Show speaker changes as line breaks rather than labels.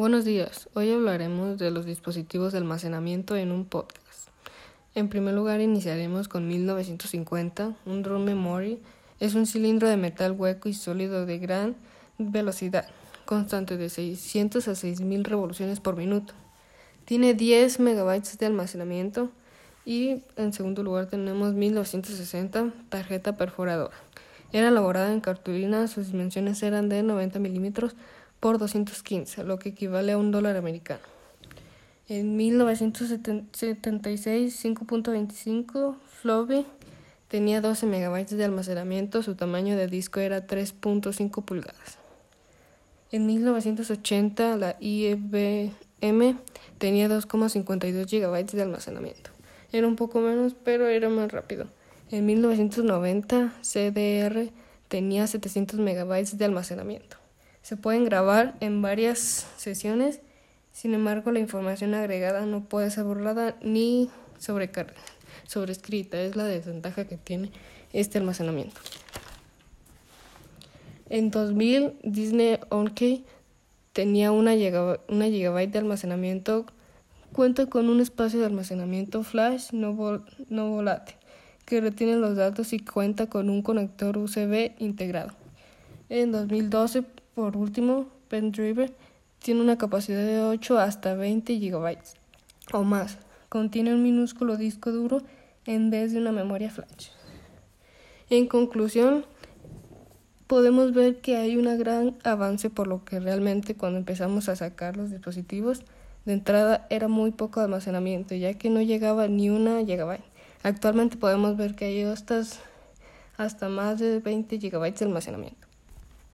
Buenos días, hoy hablaremos de los dispositivos de almacenamiento en un podcast. En primer lugar iniciaremos con 1950, un drum memory es un cilindro de metal hueco y sólido de gran velocidad, constante de 600 a 6000 revoluciones por minuto. Tiene 10 megabytes de almacenamiento y en segundo lugar tenemos 1960, tarjeta perforadora. Era elaborada en cartulina, sus dimensiones eran de 90 milímetros por 215, lo que equivale a un dólar americano. En 1976, 5.25 Floppy tenía 12 megabytes de almacenamiento, su tamaño de disco era 3.5 pulgadas. En 1980, la IBM tenía 2,52 gigabytes de almacenamiento. Era un poco menos, pero era más rápido. En 1990, CDR tenía 700 megabytes de almacenamiento. Se pueden grabar en varias sesiones, sin embargo la información agregada no puede ser borrada ni sobrescrita. Es la desventaja que tiene este almacenamiento. En 2000, Disney On tenía una, una gigabyte de almacenamiento. Cuenta con un espacio de almacenamiento flash no, no volátil que retiene los datos y cuenta con un conector USB integrado. En 2012, por último, PenDriver tiene una capacidad de 8 hasta 20 GB o más. Contiene un minúsculo disco duro en vez de una memoria flash. En conclusión, podemos ver que hay un gran avance por lo que realmente cuando empezamos a sacar los dispositivos de entrada era muy poco almacenamiento, ya que no llegaba ni una gigabyte. Actualmente podemos ver que hay hasta, hasta más de 20 GB de almacenamiento.